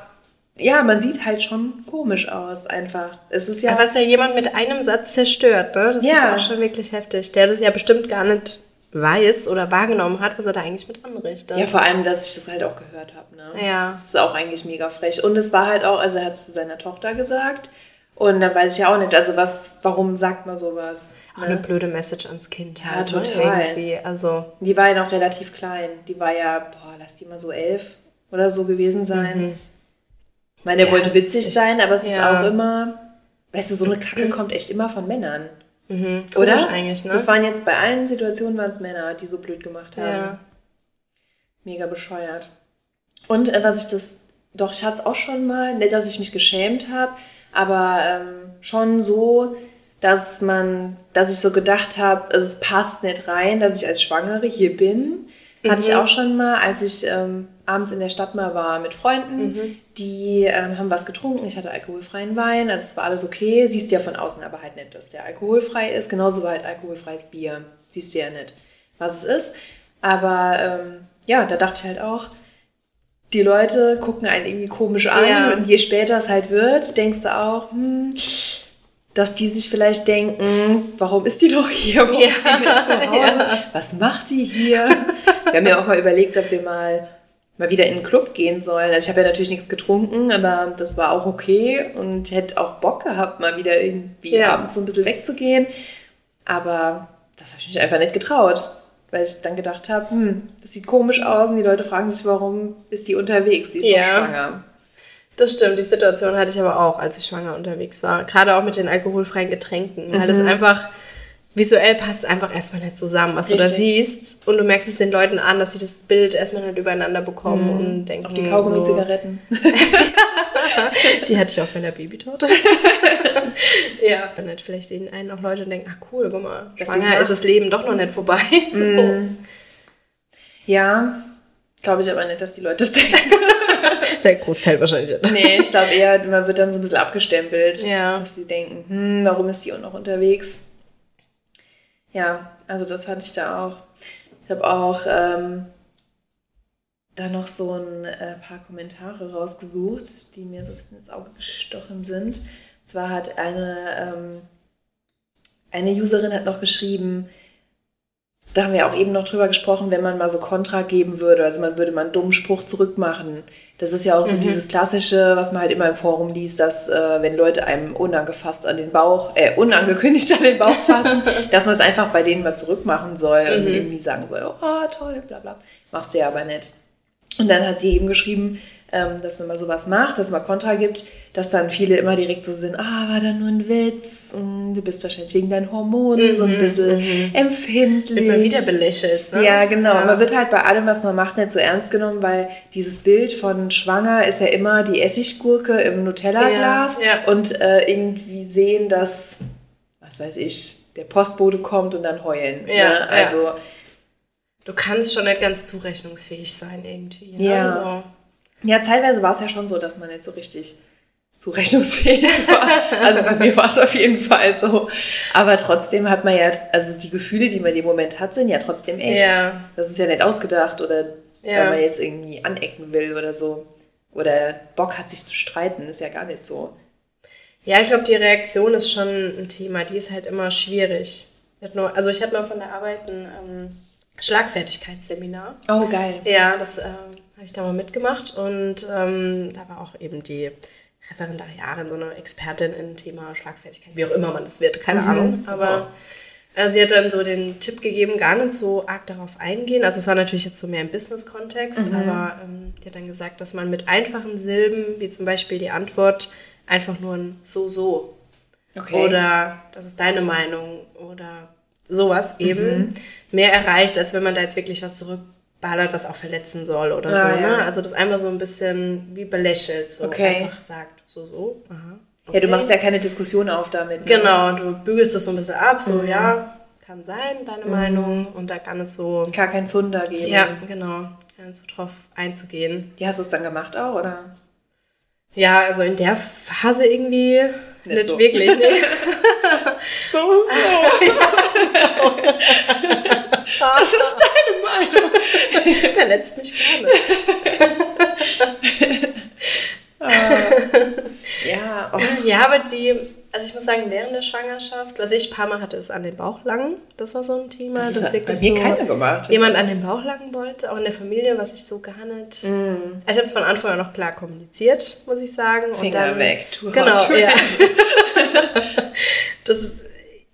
ja, man sieht halt schon komisch aus, einfach. Es ist ja. Aber was ja jemand mit einem Satz zerstört, ne? Das ja. ist auch schon wirklich heftig. Der das ja bestimmt gar nicht weiß oder wahrgenommen hat, was er da eigentlich mit anrichtet. Ja, vor allem, dass ich das halt auch gehört habe. Ne? Ja. Das ist auch eigentlich mega frech. Und es war halt auch, also er hat es zu seiner Tochter gesagt. Und da weiß ich ja auch nicht, also was, warum sagt man sowas? Auch ne? eine blöde Message ans Kind. Ja, halt, ne? total. Irgendwie. Also. Die war ja noch relativ klein. Die war ja, boah, lass die mal so elf oder so gewesen sein. Mhm. Ich meine, er ja, wollte witzig sein, aber es ja. ist auch immer, weißt du, so eine Kacke kommt echt immer von Männern. Mhm, Oder? eigentlich, ne? Das waren jetzt bei allen Situationen waren es Männer, die so blöd gemacht haben. Ja. Mega bescheuert. Und äh, was ich das, doch, ich hatte es auch schon mal, nicht, dass ich mich geschämt habe, aber ähm, schon so, dass man, dass ich so gedacht habe, es passt nicht rein, dass ich als Schwangere hier bin. Mhm. Hatte ich mhm. auch schon mal, als ich ähm, abends in der Stadt mal war mit Freunden, mhm. die ähm, haben was getrunken. Ich hatte alkoholfreien Wein, also es war alles okay. Siehst du ja von außen aber halt nicht, dass der alkoholfrei ist. Genauso war halt alkoholfreies Bier. Siehst du ja nicht, was es ist. Aber ähm, ja, da dachte ich halt auch, die Leute gucken einen irgendwie komisch an ja. und je später es halt wird, denkst du auch, hm, dass die sich vielleicht denken, warum ist die doch hier? Warum ja. ist die wieder zu Hause? Ja. Was macht die hier? Wir haben ja auch mal überlegt, ob wir mal mal wieder in den Club gehen sollen. Also ich habe ja natürlich nichts getrunken, aber das war auch okay und hätte auch Bock gehabt, mal wieder irgendwie abends so ein bisschen wegzugehen. Aber das habe ich mich einfach nicht getraut, weil ich dann gedacht habe, hm, das sieht komisch aus und die Leute fragen sich, warum ist die unterwegs? Die ist ja. doch schwanger. Das stimmt, die Situation hatte ich aber auch, als ich schwanger unterwegs war. Gerade auch mit den alkoholfreien Getränken, weil mhm. das einfach visuell passt einfach erstmal nicht zusammen, was Richtig. du da siehst. Und du merkst es den Leuten an, dass sie das Bild erstmal nicht übereinander bekommen mhm. und denken. Auch die Kaugummi-Zigaretten. So. die hatte ich auch bei der Babytorte. ja. Dann halt vielleicht sehen einen auch Leute und denken, ach cool, guck mal, das schwanger ist das Leben doch noch nicht vorbei. so. Mhm. Ja, glaube ich aber nicht, dass die Leute das denken. Der Großteil wahrscheinlich nicht. Nee, ich glaube eher, man wird dann so ein bisschen abgestempelt, ja. dass sie denken, hm, warum ist die auch noch unterwegs? Ja, also das hatte ich da auch. Ich habe auch ähm, da noch so ein äh, paar Kommentare rausgesucht, die mir so ein bisschen ins Auge gestochen sind. Und zwar hat eine, ähm, eine Userin hat noch geschrieben, da haben wir auch eben noch drüber gesprochen, wenn man mal so Kontra geben würde, also man würde mal einen dummen Spruch zurückmachen. Das ist ja auch so mhm. dieses klassische, was man halt immer im Forum liest, dass äh, wenn Leute einem unangefasst an den Bauch, äh, unangekündigt an den Bauch fassen, dass man es einfach bei denen mal zurückmachen soll mhm. und irgendwie sagen soll, oh toll, bla bla. Machst du ja aber nicht. Und dann hat sie eben geschrieben, dass wenn man sowas macht, dass man Kontra gibt, dass dann viele immer direkt so sind, ah, war da nur ein Witz und du bist wahrscheinlich wegen deinen Hormonen mhm, so ein mhm, bisschen mhm. empfindlich. Immer wieder belächelt. Ne? Ja, genau. Ja. Man wird halt bei allem, was man macht, nicht so ernst genommen, weil dieses Bild von schwanger ist ja immer die Essiggurke im Nutella-Glas ja, ja. und äh, irgendwie sehen, dass, was weiß ich, der Postbote kommt und dann heulen. Ja, ne? Also Du kannst schon nicht ganz zurechnungsfähig sein irgendwie. Ne? Ja. Also. Ja, teilweise war es ja schon so, dass man nicht so richtig zurechnungsfähig war. Also bei mir war es auf jeden Fall so. Aber trotzdem hat man ja, also die Gefühle, die man dem Moment hat, sind ja trotzdem echt. Ja. Das ist ja nicht ausgedacht oder ja. weil man jetzt irgendwie anecken will oder so. Oder Bock hat, sich zu streiten, ist ja gar nicht so. Ja, ich glaube, die Reaktion ist schon ein Thema. Die ist halt immer schwierig. Also ich hatte mal von der Arbeit ein ähm, Schlagfertigkeitsseminar. Oh, geil. Ja, das ähm, habe ich da mal mitgemacht und ähm, da war auch eben die Referendariarin, so eine Expertin im Thema Schlagfertigkeit, wie auch immer man das wird, keine mhm. Ahnung. Aber Also sie hat dann so den Tipp gegeben, gar nicht so arg darauf eingehen. Also es war natürlich jetzt so mehr im Business-Kontext, Mhm. aber ähm, die hat dann gesagt, dass man mit einfachen Silben, wie zum Beispiel die Antwort, einfach nur ein so, so oder das ist deine Meinung oder sowas eben Mhm. mehr erreicht, als wenn man da jetzt wirklich was zurückballert, was auch verletzen soll oder Ah, so. ja. Ne? Also das einmal so ein bisschen wie belächelt, so Okay. einfach sagt, so, so. Aha, Ja, du okay. machst ja keine Diskussion auf damit. Ne? Genau, du bügelst das so ein bisschen ab, Mhm. so, ja, kann sein, deine Meinung und da kann es so, Gar kein Zunder geben. ja, genau, kann so drauf einzugehen. Ja, hast du es dann gemacht auch, oder? Ja, also in der Phase irgendwie Nicht nicht, so. wirklich, nee. So, so. das ist deine Meinung. Verletzt mich gerne. Ja, oh. Ja, aber die, also ich muss sagen, während der Schwangerschaft, was ich ein paar Mal hatte, ist an den Bauch langen. Das war so ein Thema. das, das hat bei mir so keiner gemacht. jemand an den Bauch langen wollte, auch in der Familie, was ich so gar nicht. Mm. Also ich habe es von Anfang an noch klar kommuniziert, muss ich sagen. Finger dann, weg, tu Genau, ja. das ist,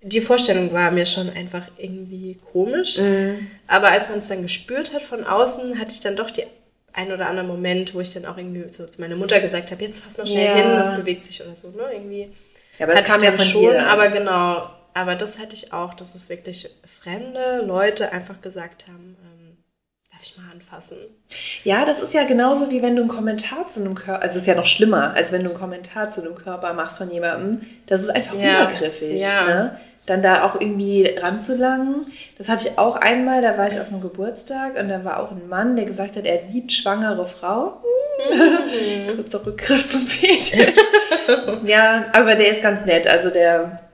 die Vorstellung war mir schon einfach irgendwie komisch. Mm. Aber als man es dann gespürt hat von außen, hatte ich dann doch die ein oder anderen Moment, wo ich dann auch irgendwie so zu meiner Mutter gesagt habe, jetzt fass mal schnell Ja. hin, das bewegt sich oder so, ne? Irgendwie. Ja, aber das kam ja von schon, dir. aber genau. Aber das hatte ich auch, dass es wirklich fremde Leute einfach gesagt haben, darf ich mal anfassen? Ja, das ist ja genauso wie wenn du einen Kommentar zu einem Körper, also es ist ja noch schlimmer, als wenn du einen Kommentar zu einem Körper machst von jemandem. Das ist einfach Ja. übergriffig. Ja. Ne? Dann da auch irgendwie ranzulangen. Das hatte ich auch einmal, da war ich auf einem Geburtstag und da war auch ein Mann, der gesagt hat, er liebt schwangere Frau. Mhm. Kurzer Rückgriff zum Fetisch. ja, aber der ist ganz nett. Also der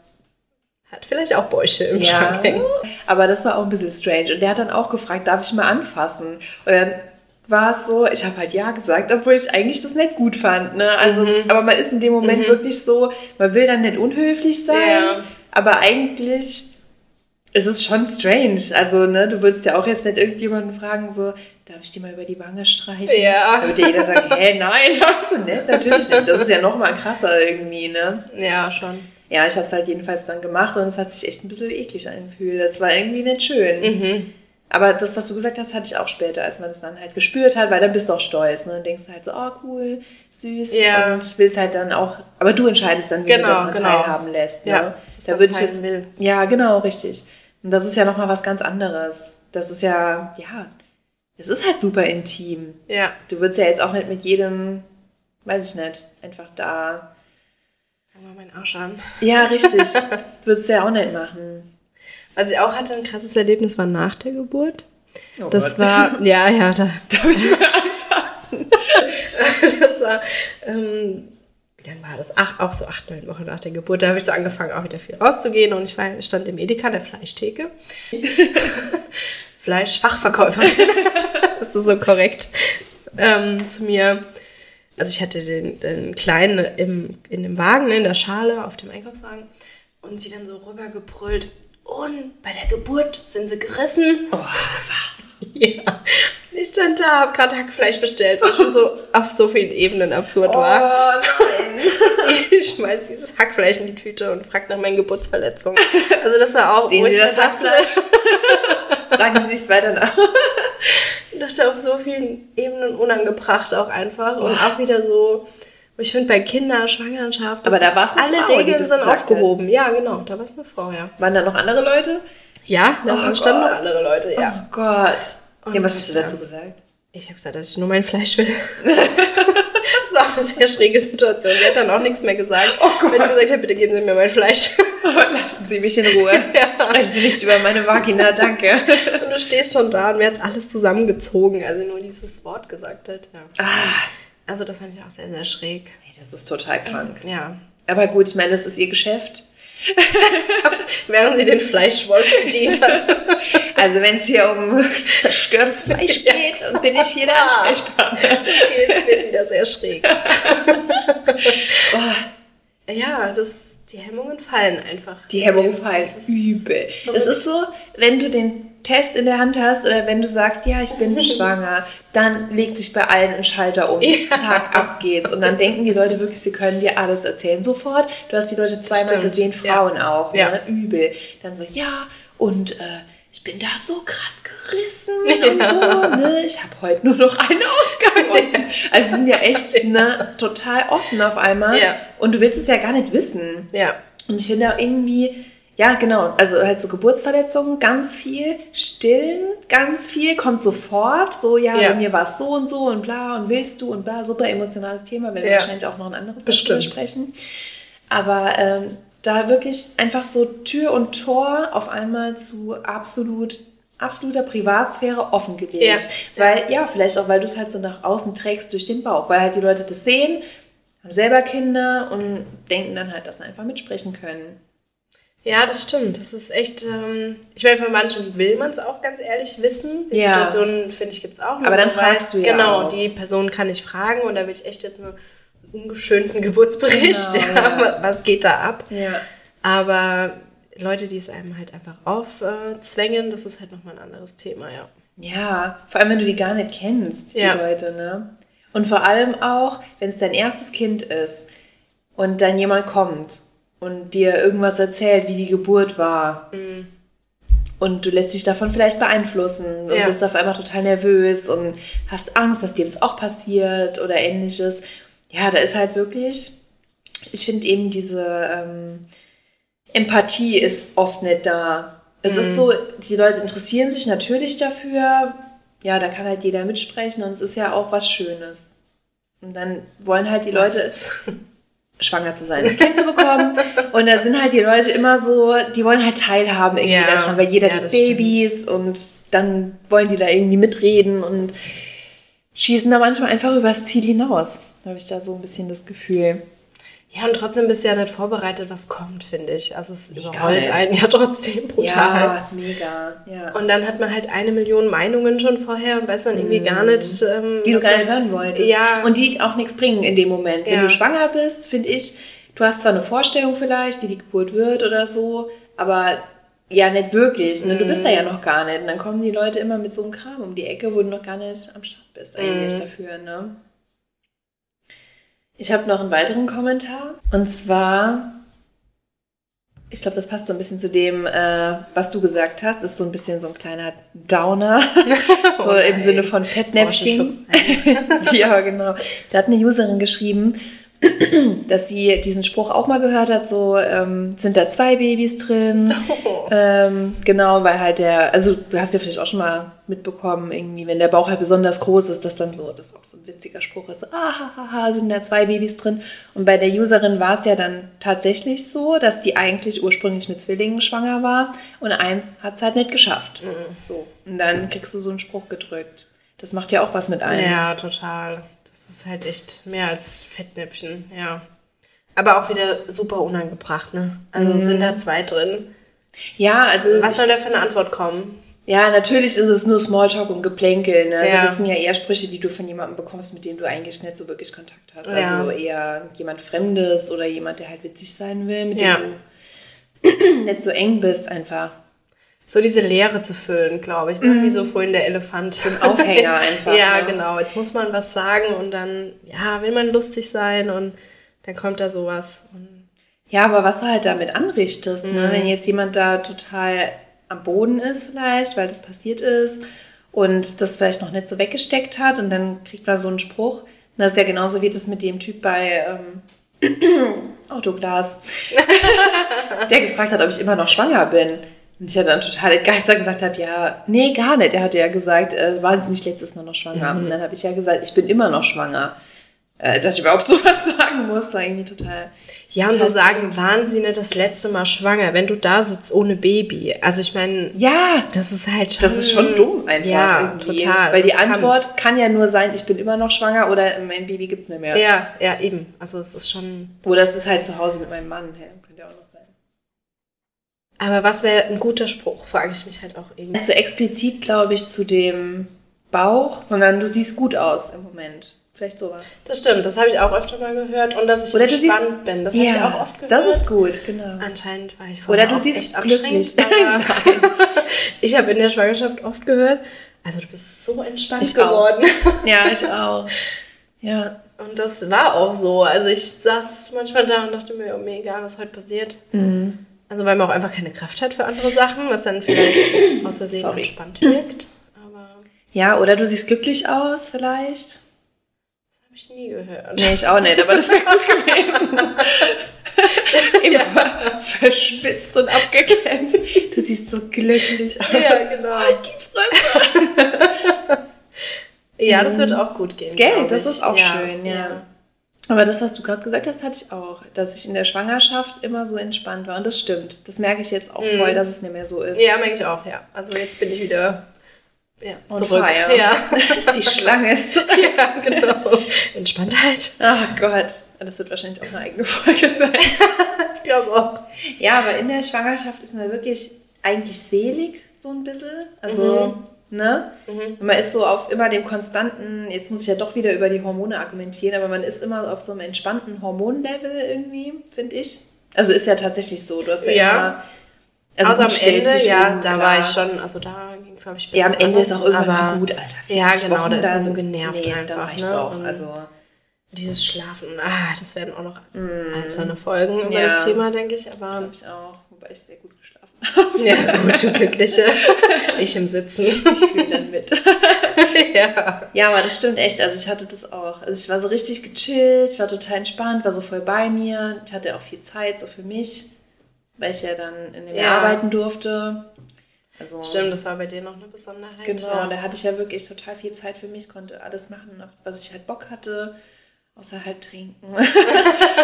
Hat vielleicht auch Bäuche im ja, Schrank hängen. aber das war auch ein bisschen strange. Und der hat dann auch gefragt, darf ich mal anfassen? Und dann war es so, ich habe halt ja gesagt, obwohl ich eigentlich das nicht gut fand. Ne? Also, Mhm. aber man ist in dem Moment wirklich so, man will dann nicht unhöflich sein, Ja. aber eigentlich ist es schon strange. Also, ne, du würdest ja auch jetzt nicht irgendjemanden fragen, so, darf ich dir mal über die Wange streichen? Ja. Da würde jeder sagen, hä, nein, darfst du nicht? Natürlich nicht. Das ist ja noch mal krasser irgendwie, ne? Ja, schon. Ja, ich habe es halt jedenfalls dann gemacht und es hat sich echt ein bisschen eklig angefühlt. Das war irgendwie nicht schön. Mhm. Aber das, was du gesagt hast, hatte ich auch später, als man das dann halt gespürt hat, weil dann bist du auch stolz. Ne? Dann denkst du halt so, oh cool, süß Ja. und willst halt dann auch, aber du entscheidest dann, wie Genau, du daran genau. teilhaben lässt. Ne? Ja, da würde ich jetzt, will. ja, genau, richtig. Und das ist ja nochmal was ganz anderes. Das ist ja, ja, es ist halt super intim. Ja. Du würdest ja jetzt auch nicht mit jedem, weiß ich nicht, einfach da. Mal meinen Arsch an. Ja, richtig. würdest du ja auch nicht machen. Was ich auch hatte, ein krasses Erlebnis war nach der Geburt. Oh Das Gott. war, ja, ja, da, Darf ich mal anfassen? das war, ähm, wie lange war das? Ach, auch so acht, neun Wochen nach der Geburt. Da habe ich so angefangen, auch wieder viel rauszugehen und ich war, stand im Edeka der Fleischtheke. Fleischfachverkäuferin. ist das so korrekt? Ähm, zu mir. Also ich hatte den, den Kleinen im, in dem Wagen, ne, in der Schale, auf dem Einkaufswagen. Und sie dann so rübergebrüllt. Und bei der Geburt sind sie gerissen. Oh, was? Ja. Ich stand da, hab gerade Hackfleisch bestellt, was schon so auf so vielen Ebenen absurd Oh war. nein. Ich schmeiß dieses Hackfleisch in die Tüte und frag nach meinen Geburtsverletzungen. Also das war auch, Sehen Sie das Hackfleisch? Fragen Sie nicht weiter nach. Ich dachte auf so vielen Ebenen unangebracht auch einfach und auch wieder so, ich finde bei Kinder, Schwangerschaft, Aber da ist- war's eine alle Frau, Regeln das sind gesagt hat. aufgehoben. Ja, genau, da war es eine Frau, ja. Waren da noch andere Leute? Ja, da Oh standen noch andere Leute, ja. Oh Gott. Und, ja, was hast du dazu gesagt? Ich habe gesagt, dass ich nur mein Fleisch will. das war auch eine sehr schräge Situation. Sie hat dann auch nichts mehr gesagt. Oh Gott. Weil ich gesagt habe, bitte geben Sie mir mein Fleisch. Lassen Sie mich in Ruhe. Ja. Sprechen Sie nicht über meine Vagina, danke. Und du stehst schon da und mir hat alles zusammengezogen, als sie nur dieses Wort gesagt hat. Ja. Ah, Also das fand ich auch sehr, sehr schräg. nee, das ist total krank. Ja. Aber gut, ich meine, das ist Ihr Geschäft. Während sie den Fleischwolf bedient hat. Also wenn es hier um zerstörtes Fleisch geht und bin ich hier der Ah. Ansprechpartner. Okay, es wird wieder sehr schräg. Oh, Ja, das, die Hemmungen fallen einfach. die Hemmung Das fallen ist- übel. Es ist so, wenn du den Test in der Hand hast oder wenn du sagst, ja, ich bin schwanger, dann legt sich bei allen ein Schalter um. Ja. Zack, ab geht's. Und dann denken die Leute wirklich, sie können dir alles erzählen. Sofort, du hast die Leute zweimal gesehen, Frauen auch, Ja. ne? übel. Dann so, ja, und äh, ich bin da so krass gerissen und Ja. so, ne? Ich habe heute nur noch einen Ausgang. Und, also sie sind ja echt ne, total offen auf einmal. Ja. Und du willst es ja gar nicht wissen. Ja. Und ich finde auch irgendwie, ja, genau, also halt so Geburtsverletzungen, ganz viel, stillen, ganz viel, kommt sofort, so, ja, Ja. bei mir war es so und so und bla und willst du und bla, super emotionales Thema, werden wir Ja. wahrscheinlich auch noch ein anderes Bestimmt. sprechen. Aber ähm, da wirklich einfach so Tür und Tor auf einmal zu absolut absoluter Privatsphäre offengelegt. Ja. Weil, ja, vielleicht auch, weil du es halt so nach außen trägst durch den Bauch, weil halt die Leute das sehen, haben selber Kinder und denken dann halt, dass sie einfach mitsprechen können. Ja, das stimmt. Das ist echt, ähm, ich meine, von manchen will man es auch ganz ehrlich wissen. Die Ja. Situationen, finde ich, gibt es auch. Aber dann fragst du ja Genau, auch. die Person kann ich fragen und da will ich echt jetzt einen ungeschönten Geburtsbericht. Genau, ja. ja. Was geht da ab? Ja. Aber Leute, die es einem halt einfach aufzwängen, das ist halt nochmal ein anderes Thema, ja. Ja, vor allem, wenn du die gar nicht kennst, die Ja. Leute, ne? Und vor allem auch, wenn es dein erstes Kind ist und dann jemand kommt und dir irgendwas erzählt, wie die Geburt war. Und du lässt dich davon vielleicht beeinflussen und Ja. bist auf einmal total nervös und hast Angst, dass dir das auch passiert oder ähnliches. Ja, da ist halt wirklich, ich finde eben diese ähm, Empathie ist oft nicht da. Es ist so, die Leute interessieren sich natürlich dafür. Ja, da kann halt jeder mitsprechen und es ist ja auch was Schönes. Und dann wollen halt die Leute. Schwanger zu sein, ein Kind zu bekommen. Und da sind halt die Leute immer so, die wollen halt teilhaben irgendwie Ja, daran, weil jeder ja, hat das Babys und dann wollen die da irgendwie mitreden und schießen da manchmal einfach übers Ziel hinaus. Da habe ich da so ein bisschen das Gefühl. Ja, und trotzdem bist du ja nicht vorbereitet, was kommt, finde ich. Also es gar überrollt einen ja trotzdem brutal. Ja, mega. Ja. Und dann hat man halt eine Million Meinungen schon vorher und weiß dann irgendwie gar nicht, ähm, Mhm. die du gar nicht hören wolltest. Ja, Und die auch nichts bringen in dem Moment. Wenn Ja. du schwanger bist, finde ich, du hast zwar eine Vorstellung vielleicht, wie die Geburt wird oder so, aber ja, nicht wirklich. Ne? Du bist da Mhm. ja noch gar nicht. Und dann kommen die Leute immer mit so einem Kram um die Ecke, wo du noch gar nicht am Start bist eigentlich Mhm. dafür. Ne? Ich habe noch einen weiteren Kommentar. Und zwar, ich glaube, das passt so ein bisschen zu dem, äh, was du gesagt hast. Ist so ein bisschen so ein kleiner Downer. so Oh im. Sinne von Fettnäpfchen. ja, genau. Da hat eine Userin geschrieben, dass sie diesen Spruch auch mal gehört hat, so ähm, sind da zwei Babys drin. Oh. Ähm, genau, weil halt der, also du hast ja vielleicht auch schon mal mitbekommen, irgendwie, wenn der Bauch halt besonders groß ist, dass dann so, das ist auch so ein witziger Spruch ist, ah, ha, ha, ha, sind da zwei Babys drin. Und bei der Userin war es ja dann tatsächlich so, dass die eigentlich ursprünglich mit Zwillingen schwanger war und eins hat es halt nicht geschafft. So. Und dann kriegst du so einen Spruch gedrückt. Das macht ja auch was mit einem. Ja, total. Das ist halt echt mehr als Fettnäpfchen, ja. Aber auch wieder super unangebracht, ne? Also Mhm. sind da zwei drin. Ja, also Was soll da für eine Antwort kommen? ja, natürlich ist es nur Smalltalk und Geplänkel. Ne? Also Ja. das sind ja eher Sprüche, die du von jemandem bekommst, mit dem du eigentlich nicht so wirklich Kontakt hast. Ja. Also eher jemand Fremdes oder jemand, der halt witzig sein will, mit Ja. dem du nicht so eng bist einfach. So diese Leere zu füllen, glaube ich, ne? wie so vorhin der Elefant. Ein Aufhänger einfach. ja, ne? genau. Jetzt muss man was sagen und dann, ja, will man lustig sein und dann kommt da sowas. Und Ja, aber was du halt damit anrichtest, Mhm. ne? wenn jetzt jemand da total am Boden ist vielleicht, weil das passiert ist und das vielleicht noch nicht so weggesteckt hat und dann kriegt man so einen Spruch. Das ist ja genauso wie das mit dem Typ bei ähm, Autoglas, der gefragt hat, ob ich immer noch schwanger bin. Und ich ja dann total entgeistert gesagt habe, ja, nee, gar nicht. Er hatte ja gesagt, äh, waren Sie nicht letztes Mal noch schwanger? Mhm. Und dann habe ich ja gesagt, ich bin immer noch schwanger. Äh, dass ich überhaupt sowas sagen muss, war irgendwie total... ja, und so sagen, waren sie nicht das letzte Mal schwanger, wenn du da sitzt ohne Baby? Also ich meine, Ja, das ist halt schon... Das ist schon dumm einfach. Ja, irgendwie. total. Weil die. Antwort kann ja nur sein, ich bin immer noch schwanger oder mein Baby gibt's nicht mehr. Ja, ja, eben. Also es ist schon... Oder es ist halt zu Hause mit meinem Mann. Ja, könnte ja auch noch sein. Aber was wäre ein guter Spruch, frage ich mich halt auch irgendwie. Nicht so explizit, glaube ich, zu dem Bauch, sondern du siehst gut aus im Moment. Vielleicht sowas. Das stimmt, das habe ich auch öfter mal gehört. Und dass ich Oder du siehst- entspannt bin, das ja, habe ich auch oft gehört. Das ist gut, genau. Anscheinend war ich Oder vorher du auch siehst echt glücklich. ich habe in der Schwangerschaft oft gehört, also du bist so entspannt Ich auch. geworden. Ja, ich auch. Ja. Und das war auch so. Also ich saß manchmal da und dachte mir, oh, mir egal, was heute passiert. Mhm. Also weil man auch einfach keine Kraft hat für andere Sachen, was dann vielleicht aus Versehen entspannt wirkt. Aber Ja, oder du siehst glücklich aus, vielleicht. Habe ich nie gehört. Nee, ich auch nicht, aber das wäre gut gewesen. Immer verschwitzt und abgekämpft. Du siehst so glücklich aus. Ja, genau. Halt die Fresse. Ja, das wird auch gut gehen. Gell, glaub das ist auch schön, ja. Aber das, was du gerade gesagt hast, hatte ich auch. Dass ich in der Schwangerschaft immer so entspannt war. Und das stimmt. Das merke ich jetzt auch voll, dass es nicht mehr so ist. Ja, merke ich auch, ja. Also jetzt bin ich wieder ja, zurück. fire. Ja. Die Schlange ist zurück. ja, genau. Entspanntheit. Ach Gott. Das wird wahrscheinlich auch eine eigene Folge sein. Ich glaube auch. Ja, aber in der Schwangerschaft ist man wirklich eigentlich selig, so ein bisschen. Also, ne? Und Man ist so auf immer dem konstanten, jetzt muss ich ja doch wieder über die Hormone argumentieren, aber man ist immer auf so einem entspannten Hormonlevel irgendwie, finde ich. Also ist ja tatsächlich so. Du hast ja, Ja. immer. Also, Also, am Ende, ja, da klar. war ich schon, also da ging es, glaube ich, Ja, am Ende ist anders, auch irgendwann aber mal gut, Alter. Ja, 40 genau, Wochen, da ist man so genervt Nee, einfach, da war ich ne? auch. Und- Also, Dieses Schlafen, ah, das werden auch noch einzelne Folgen über. Ja. das Thema, denke ich, aber glaube ich auch. Wobei ich sehr gut geschlafen habe. ja, gut, du Glückliche. Ich im Sitzen. Ich fühle dann mit. ja. Ja, aber das stimmt echt. Also ich hatte das auch. Also ich war so richtig gechillt, ich war total entspannt, war so voll bei mir. Ich hatte auch viel Zeit so für mich, weil ich ja dann in dem Ja. Jahr arbeiten durfte. Also Stimmt, das war bei dir noch eine Besonderheit. Genau, ja. da hatte ich ja wirklich total viel Zeit für mich, konnte alles machen, was ich halt Bock hatte, außer halt trinken.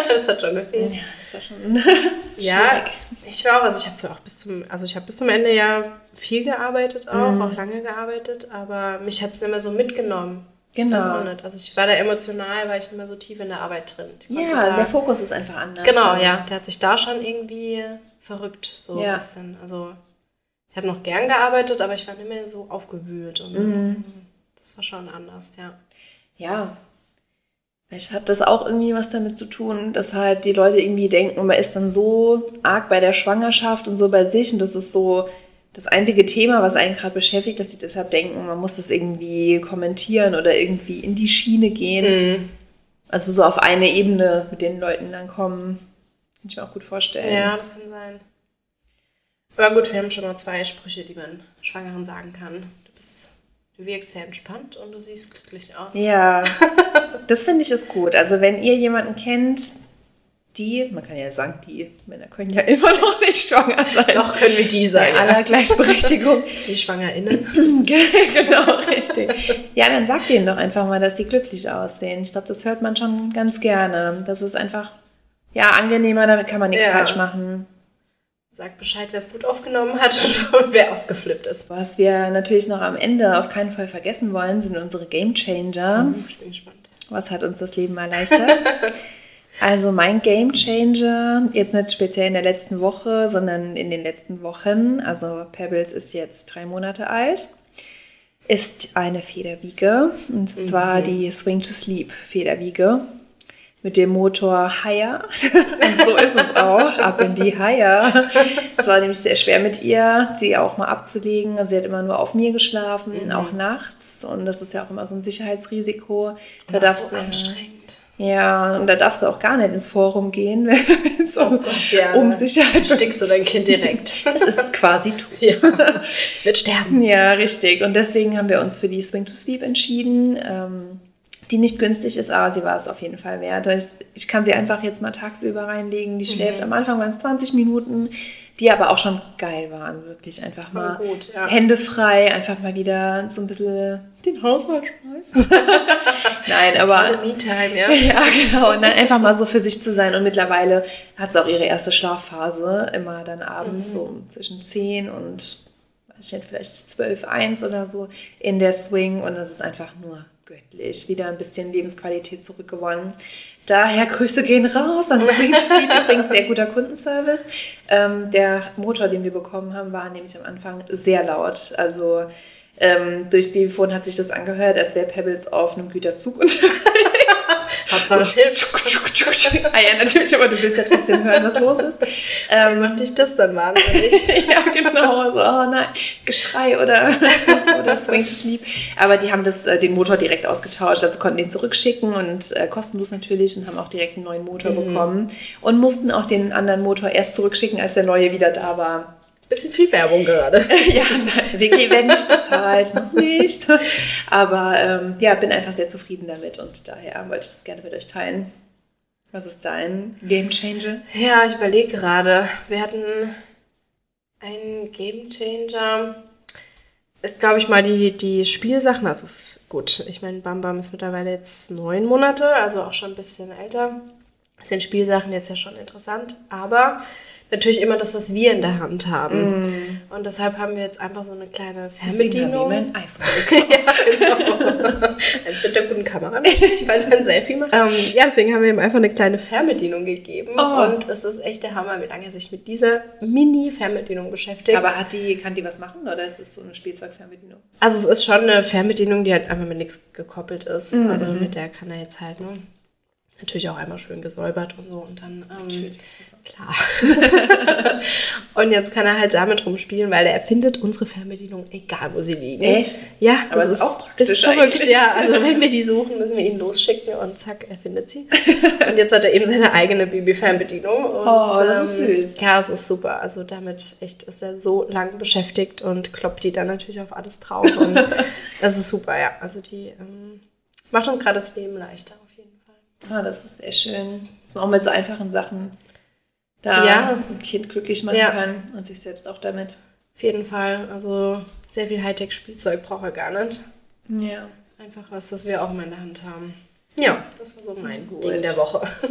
Das hat schon gefehlt. ja, das war schon Ja, ich war auch, also ich habe zwar auch bis zum, also ich habe bis zum Ende ja viel gearbeitet auch, auch lange gearbeitet, aber mich hat es nicht mehr so mitgenommen. Genau. Also ich war da emotional, war ich nicht mehr so tief in der Arbeit drin. Ja, da, der Fokus ist einfach anders. Genau, dann. ja. Der hat sich da schon irgendwie verrückt, so Ja. ein bisschen. Also ich habe noch gern gearbeitet, aber ich war nicht mehr so aufgewühlt. Und Mhm. das war schon anders, ja. Ja. Vielleicht hat das auch irgendwie was damit zu tun, dass halt die Leute irgendwie denken, man ist dann so arg bei der Schwangerschaft und so bei sich und das ist so das einzige Thema, was einen gerade beschäftigt, dass sie deshalb denken, man muss das irgendwie kommentieren oder irgendwie in die Schiene gehen. Also so auf eine Ebene mit den Leuten dann kommen. Kann ich mir auch gut vorstellen. Ja, das kann sein. Aber gut, wir haben schon mal zwei Sprüche, die man Schwangeren sagen kann. Du bist, du wirkst sehr entspannt und du siehst glücklich aus. Ja, das finde ich ist gut. Also wenn ihr jemanden kennt, die, man kann ja sagen, die Männer können ja immer noch nicht schwanger sein. Noch können wir die sein. Bei aller Gleichberechtigung. Die SchwangerInnen. genau, richtig. Ja, dann sagt denen doch einfach mal, dass sie glücklich aussehen. Ich glaube, das hört man schon ganz gerne. Das ist einfach, ja, angenehmer, damit kann man nichts Ja. falsch machen. Sagt Bescheid, wer es gut aufgenommen hat und wer ausgeflippt ist. Was wir natürlich noch am Ende auf keinen Fall vergessen wollen, sind unsere Game Changer. Ich bin gespannt. Was hat uns das Leben erleichtert? Also mein Game Changer, jetzt nicht speziell in der letzten Woche, sondern in den letzten Wochen, also Pebbles ist jetzt drei Monate alt, ist eine Federwiege und zwar die Swing to Sleep Federwiege mit dem Motor Higher. und so ist es auch, ab in die Higher. Es war nämlich sehr schwer mit ihr, sie auch mal abzulegen. Also sie hat immer nur auf mir geschlafen, auch nachts und das ist ja auch immer so ein Sicherheitsrisiko. Da Das darfst ist so du- anstrengend. ja, und da darfst du auch gar nicht ins Forum gehen, wenn es um, Ja, um Sicherheit Stickst du dein Kind direkt. Es ist quasi tot. ja. Es wird sterben. Ja, richtig. Und deswegen haben wir uns für die Swing to Sleep entschieden, ähm, die nicht günstig ist, aber sie war es auf jeden Fall wert. Ich, ich kann sie einfach jetzt mal tagsüber reinlegen. Die schläft am Anfang waren es 20 Minuten, die aber auch schon geil waren, wirklich einfach mal gut, ja. Hände frei, einfach mal wieder so ein bisschen den Haushalt schmeißen. Nein, aber Me-Time, ja. Ja, genau. Und dann einfach mal so für sich zu sein. Und mittlerweile hat sie auch ihre erste Schlafphase, immer dann abends so zwischen 10 und weiß ich nicht, vielleicht 12, 1 oder so in der Swing. Und das ist einfach nur göttlich. Wieder ein bisschen Lebensqualität zurückgewonnen. Daher Grüße gehen raus an Swing Sleep. Übrigens sehr guter Kundenservice. Ähm, der Motor, den wir bekommen haben, war nämlich am Anfang sehr laut. Also ähm, durchs Babyphone hat sich das angehört, als wäre Pebbles auf einem Güterzug unterwegs. Hauptsache es hilft. ah ja, natürlich, aber du willst ja trotzdem hören, was los ist. Ähm, macht dich das dann wahnsinnig? ja, genau. So, oh nein, Geschrei oder, oder Swing to Sleep. Aber die haben das, äh, den Motor direkt ausgetauscht, also konnten den zurückschicken und äh, kostenlos natürlich und haben auch direkt einen neuen Motor mhm. bekommen und mussten auch den anderen Motor erst zurückschicken, als der neue wieder da war. Bisschen viel Werbung gerade. ja, wir werden nicht bezahlt, noch nicht. Aber ähm, ja, bin einfach sehr zufrieden damit und daher wollte ich das gerne mit euch teilen. Was ist dein Game Changer? Ja, ich überlege gerade. Wir hatten einen Game Changer. Ist, glaube ich, mal die, die Spielsachen. Das ist gut. Ich meine, Bam Bam ist mittlerweile jetzt neun Monate, also auch schon ein bisschen älter. Das sind Spielsachen jetzt ja schon interessant. Aber natürlich immer das, was wir in der Hand haben. Mm. Und deshalb haben wir jetzt einfach so eine kleine Fernbedienung. Deswegen ein iPhone ja, genau. Eins mit der guten Kamera weil es ein Selfie macht. Ähm, ja, deswegen haben wir ihm einfach eine kleine Fernbedienung gegeben. Oh. Und es ist echt der Hammer, wie lange er sich mit dieser Mini-Fernbedienung beschäftigt. Aber hat die, kann die was machen oder ist das so eine Spielzeugfernbedienung? Also es ist schon eine Fernbedienung, die halt einfach mit nichts gekoppelt ist. Mhm. Also mit der kann er jetzt halt, ne? Natürlich auch einmal schön gesäubert und so und dann. Ähm, Natürlich, klar. und jetzt kann er halt damit rumspielen, weil er findet unsere Fernbedienung, egal wo sie liegen. Echt? Ja, aber es ist auch praktisch. Ist verrückt, ja. Also wenn wir die suchen, müssen wir ihn losschicken und zack, er findet sie. und jetzt hat er eben seine eigene Baby-Fernbedienung. Oh, das ähm, ist süß. Ja, es ist super. Also damit echt ist er so lang beschäftigt und kloppt die dann natürlich auf alles drauf. Und das ist super, ja. Also die ähm, macht uns gerade das Leben leichter. Ah, das ist sehr schön. Dass man auch mit so einfachen Sachen da ja. ein Kind glücklich machen ja. kann und sich selbst auch damit. Auf jeden Fall. Also sehr viel Hightech-Spielzeug braucht er gar nicht. Ja. Einfach was, das wir auch immer in der Hand haben. Ja, das war so mein Gut. Ding der Woche.